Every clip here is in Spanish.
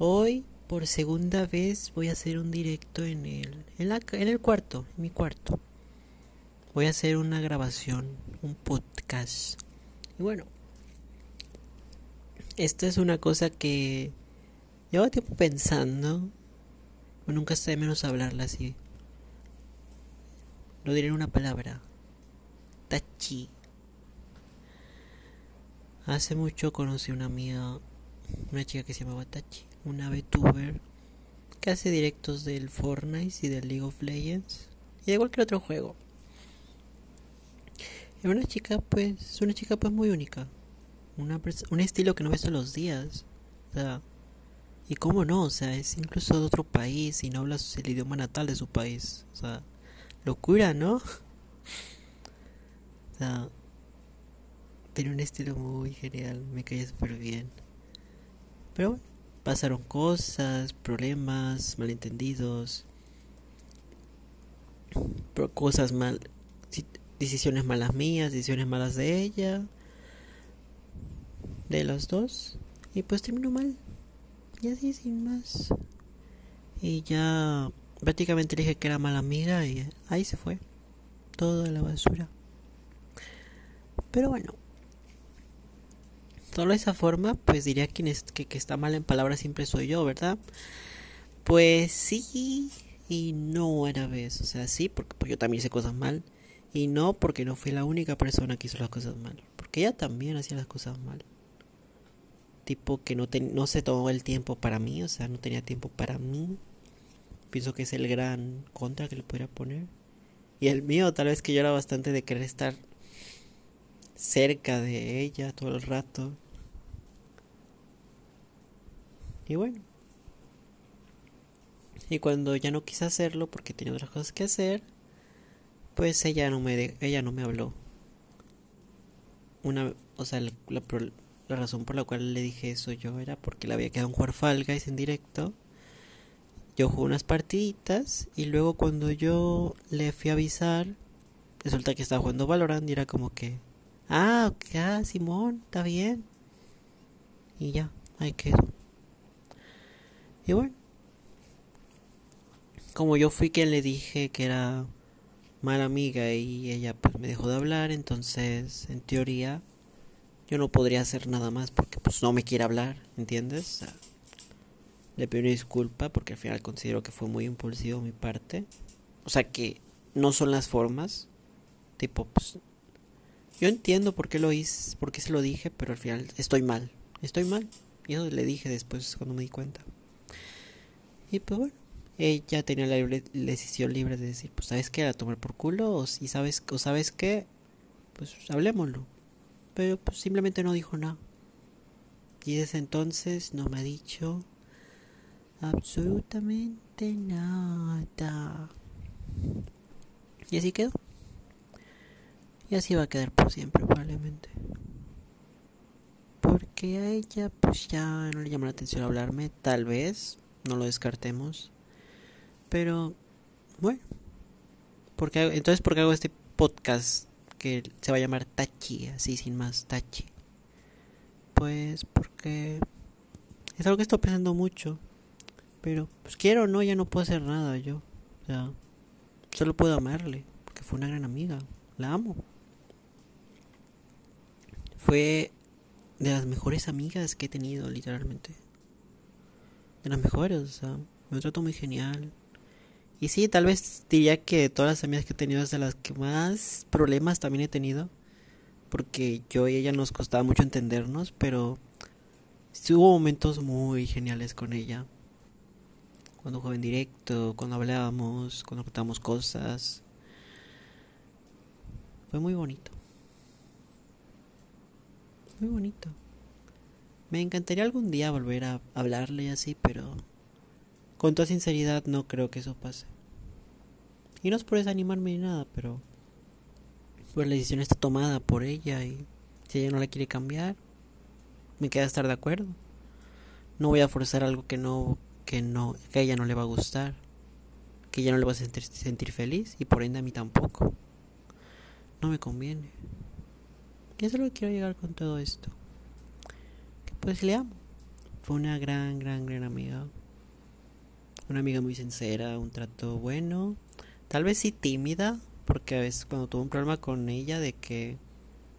Hoy, por segunda vez, voy a hacer un directo en el, en, la, en el cuarto, en mi cuarto. Voy a hacer una grabación, un podcast. Y bueno, esta es una cosa que llevo tiempo pensando. nunca está de menos hablarla así. Lo diré en una palabra. Tachi. Hace mucho conocí una amiga, una chica que se llamaba Tachi una VTuber que hace directos del Fortnite y del League of Legends y de cualquier otro juego. Es una chica pues, una chica pues muy única. Una un estilo que no ves todos los días. O sea, y cómo no, o sea, es incluso de otro país y no hablas el idioma natal de su país. O sea, locura, ¿no? O sea, tiene un estilo muy genial, me cae súper bien. Pero bueno, pasaron cosas, problemas, malentendidos, cosas mal, decisiones malas mías, decisiones malas de ella, de los dos, y pues terminó mal, y así sin más. Y ya prácticamente dije que era mala amiga y ahí se fue, toda la basura. Pero bueno. Solo esa forma, pues diría que, que, está mal en palabras siempre soy yo, ¿verdad? Pues sí y no a la vez. O sea, sí, porque pues, yo también hice cosas mal. Y no porque no fui la única persona que hizo las cosas mal. Porque ella también hacía las cosas mal. Tipo que no, no se tomó el tiempo para mí, o sea, no tenía tiempo para mí. Pienso que es el gran contra que le podría poner. Y el mío, tal vez que yo era bastante de querer estar cerca de ella todo el rato. Y bueno. Y cuando ya no quise hacerlo porque tenía otras cosas que hacer, pues ella no me ella no me habló. Una, o sea, la, la, razón por la cual le dije eso yo era porque le había quedado un jugar Fall en directo. Yo jugué unas partiditas y luego cuando yo le fui a avisar, resulta que estaba jugando Valorant y era como que, ah, ok, ah, Simón, está bien. Y ya, ahí quedó. Y bueno, como yo fui quien le dije que era mala amiga y ella pues me dejó de hablar, entonces en teoría yo no podría hacer nada más porque pues no me quiere hablar, ¿entiendes? le pido disculpa porque al final considero que fue muy impulsivo mi parte. O sea que no son las formas. Tipo, pues yo entiendo por qué lo hice, por qué se lo dije, pero al final estoy mal. Estoy mal. Y eso le dije después cuando me di cuenta. Y pues bueno, ella tenía la decisión libre de decir, pues sabes qué, a tomar por culo, o si sabes, o sabes qué, pues hablemoslo. Pero pues simplemente no dijo nada. Y desde entonces no me ha dicho absolutamente nada. Y así quedó. Y así va a quedar por siempre probablemente. Porque a ella pues ya no le llama la atención hablarme, tal vez no lo descartemos. Pero, bueno, porque, entonces, ¿por qué hago este podcast que se va a llamar Tachi, así sin más, Tachi? Pues porque es algo que estoy pensando mucho. Pero, pues quiero o no, ya no puedo hacer nada yo. O sea, solo puedo amarle, porque fue una gran amiga. La amo. Fue de las mejores amigas que he tenido, literalmente de las mejores, o sea, me trato muy genial. Y sí, tal vez diría que todas las amigas que he tenido es de las que más problemas también he tenido. Porque yo y ella nos costaba mucho entendernos, pero sí hubo momentos muy geniales con ella. Cuando jugaba en directo, cuando hablábamos, cuando contábamos cosas. Fue muy bonito. Muy bonito. Me encantaría algún día volver a hablarle así, pero con toda sinceridad no creo que eso pase. Y no es por desanimarme ni nada, pero pues la decisión está tomada por ella y si ella no la quiere cambiar, me queda estar de acuerdo. No voy a forzar algo que no que no que a ella no le va a gustar, que ella no le va a sentir, sentir feliz y por ende a mí tampoco. No me conviene. Y eso es lo que quiero llegar con todo esto pues le amo. fue una gran, gran, gran amiga. Una amiga muy sincera, un trato bueno. Tal vez sí tímida, porque a veces cuando tuve un problema con ella de que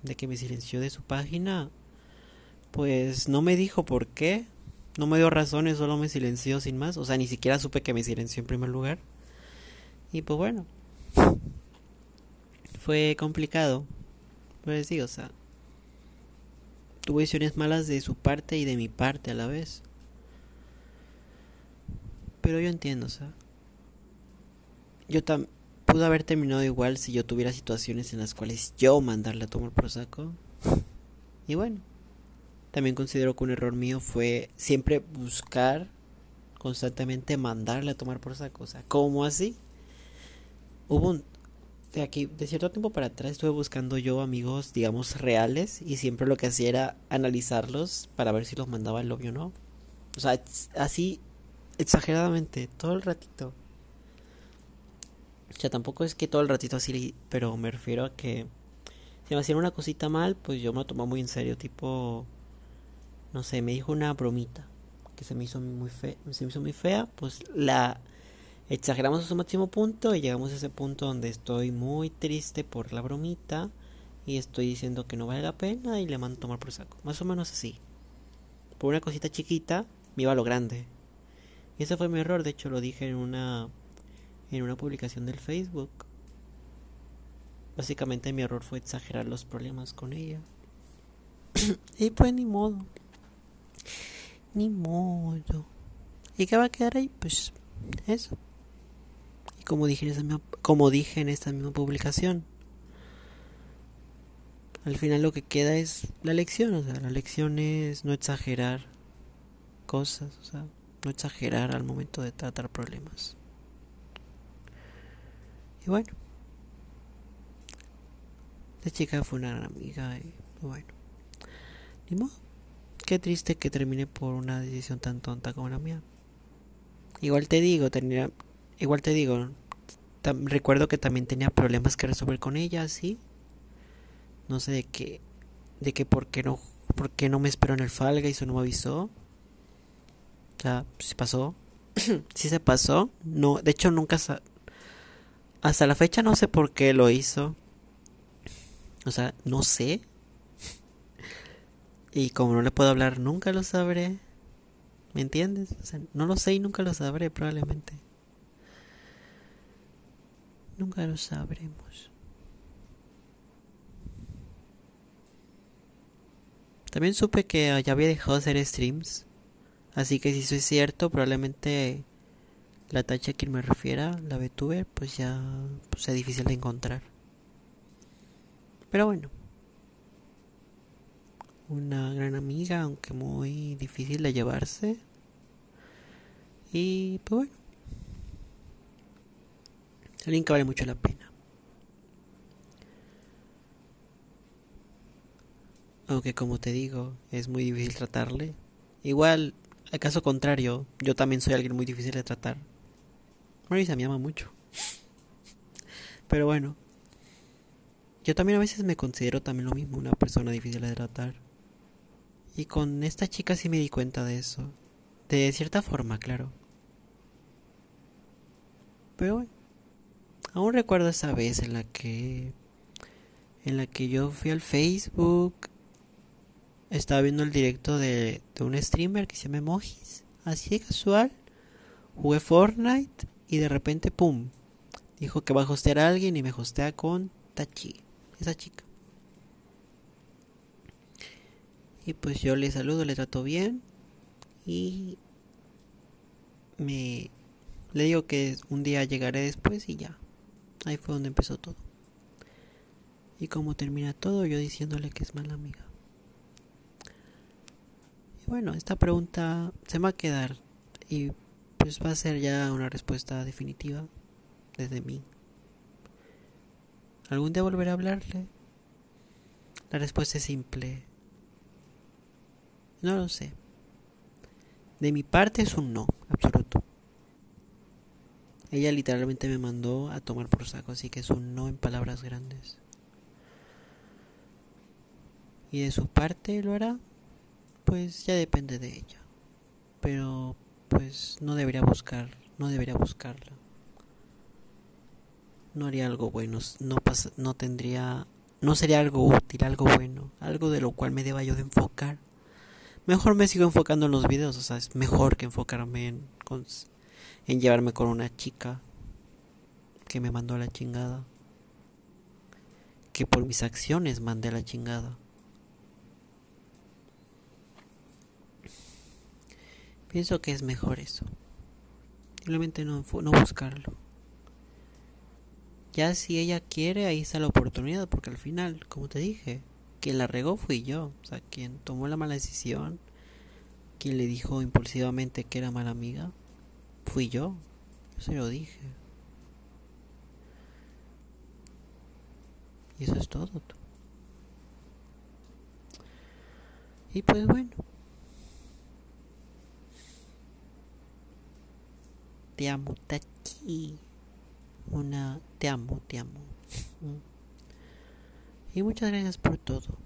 de que me silenció de su página, pues no me dijo por qué, no me dio razones, solo me silenció sin más, o sea, ni siquiera supe que me silenció en primer lugar. Y pues bueno, fue complicado. Pues sí, o sea, tuve decisiones malas de su parte y de mi parte a la vez. Pero yo entiendo, o sea, yo también pudo haber terminado igual si yo tuviera situaciones en las cuales yo mandarle a tomar por saco. Y bueno, también considero que un error mío fue siempre buscar constantemente mandarle a tomar por saco. O sea, ¿cómo así? Hubo un... De aquí, de cierto tiempo para atrás estuve buscando yo amigos, digamos, reales y siempre lo que hacía era analizarlos para ver si los mandaba el novio o no. O sea, así exageradamente, todo el ratito. O sea, tampoco es que todo el ratito así, pero me refiero a que si me hacían una cosita mal, pues yo me lo tomaba muy en serio, tipo, no sé, me dijo una bromita que se me hizo muy se me hizo muy fea, pues la exageramos a su máximo punto y llegamos a ese punto donde estoy muy triste por la bromita y estoy diciendo que no vale la pena y le mando a tomar por saco, más o menos así. Por una cosita chiquita me iba a lo grande. Y ese fue mi error, de hecho lo dije en una en una publicación del Facebook. Básicamente mi error fue exagerar los problemas con ella. y pues ni modo. Ni modo. ¿Y qué va a quedar ahí? Pues eso. Como dije en, esa misma, como dije en esta misma publicación, al final lo que queda es la lección. O sea, la lección es no exagerar cosas. O sea, no exagerar al momento de tratar problemas. Y bueno, la chica fue una gran amiga y bueno, ni modo. Qué triste que termine por una decisión tan tonta como la mía. Igual te digo, tenía, igual te digo, recuerdo que también tenía problemas que resolver con ella, sí. No sé de qué, de que por qué no, por qué no me esperó en el Falga y eso no me avisó. O sea, se pasó. sí se pasó. No, de hecho nunca hasta la fecha no sé por qué lo hizo. O sea, no sé. Y como no le puedo hablar, nunca lo sabré. ¿Me entiendes? O sea, no lo sé y nunca lo sabré probablemente. Nunca lo sabremos. También supe que ya había dejado de hacer streams. Así que si eso es cierto, probablemente la tacha a quien me refiera, la VTuber, pues ya pues, es difícil de encontrar. Pero bueno, una gran amiga, aunque muy difícil de llevarse. Y pues bueno, alguien que vale mucho la pena. Aunque como te digo, es muy difícil tratarle. Igual, al caso contrario, yo también soy alguien muy difícil de tratar. Marisa me ama mucho. Pero bueno, yo también a veces me considero también lo mismo, una persona difícil de tratar. Y con esta chica sí me di cuenta de eso. De cierta forma, claro. Pero bueno, aún recuerdo esa vez en la que en la que yo fui al Facebook estaba viendo el directo de, de un streamer que se llama Mojis, así casual. Jugué Fortnite y de repente, ¡pum! Dijo que va a hostear a alguien y me hostea con Tachi, esa chica. Y pues yo le saludo, le trato bien y me le digo que un día llegaré después y ya. Ahí fue donde empezó todo. Y como termina todo, yo diciéndole que es mala amiga. Y bueno, esta pregunta se va a quedar y pues va a ser ya una respuesta definitiva desde mí. ¿Algún día volveré a hablarle? La respuesta es simple. No lo sé. De mi parte es un no, absoluto. Ella literalmente me mandó a tomar por saco, así que es un no en palabras grandes. ¿Y de su parte lo hará? Pues ya depende de ella. pero pues no debería buscar, no debería buscarla. No haría algo bueno, no no tendría, no sería algo útil, algo bueno, algo de lo cual me deba yo de enfocar. Mejor me sigo enfocando en los videos, o sea, es mejor que enfocarme en, en llevarme con una chica que me mandó a la chingada. Que por mis acciones mandé a la chingada. Pienso que es mejor eso. Simplemente no, no buscarlo. Ya si ella quiere, ahí está la oportunidad, porque al final, como te dije, quien la regó fui yo. O sea, quien tomó la mala decisión, quien le dijo impulsivamente que era mala amiga, fui yo. Yo se lo dije. Y eso es todo. Y pues bueno. Te amo, Tachi. Una. Te amo, te amo. Y muchas gracias por todo.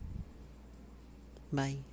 Bye.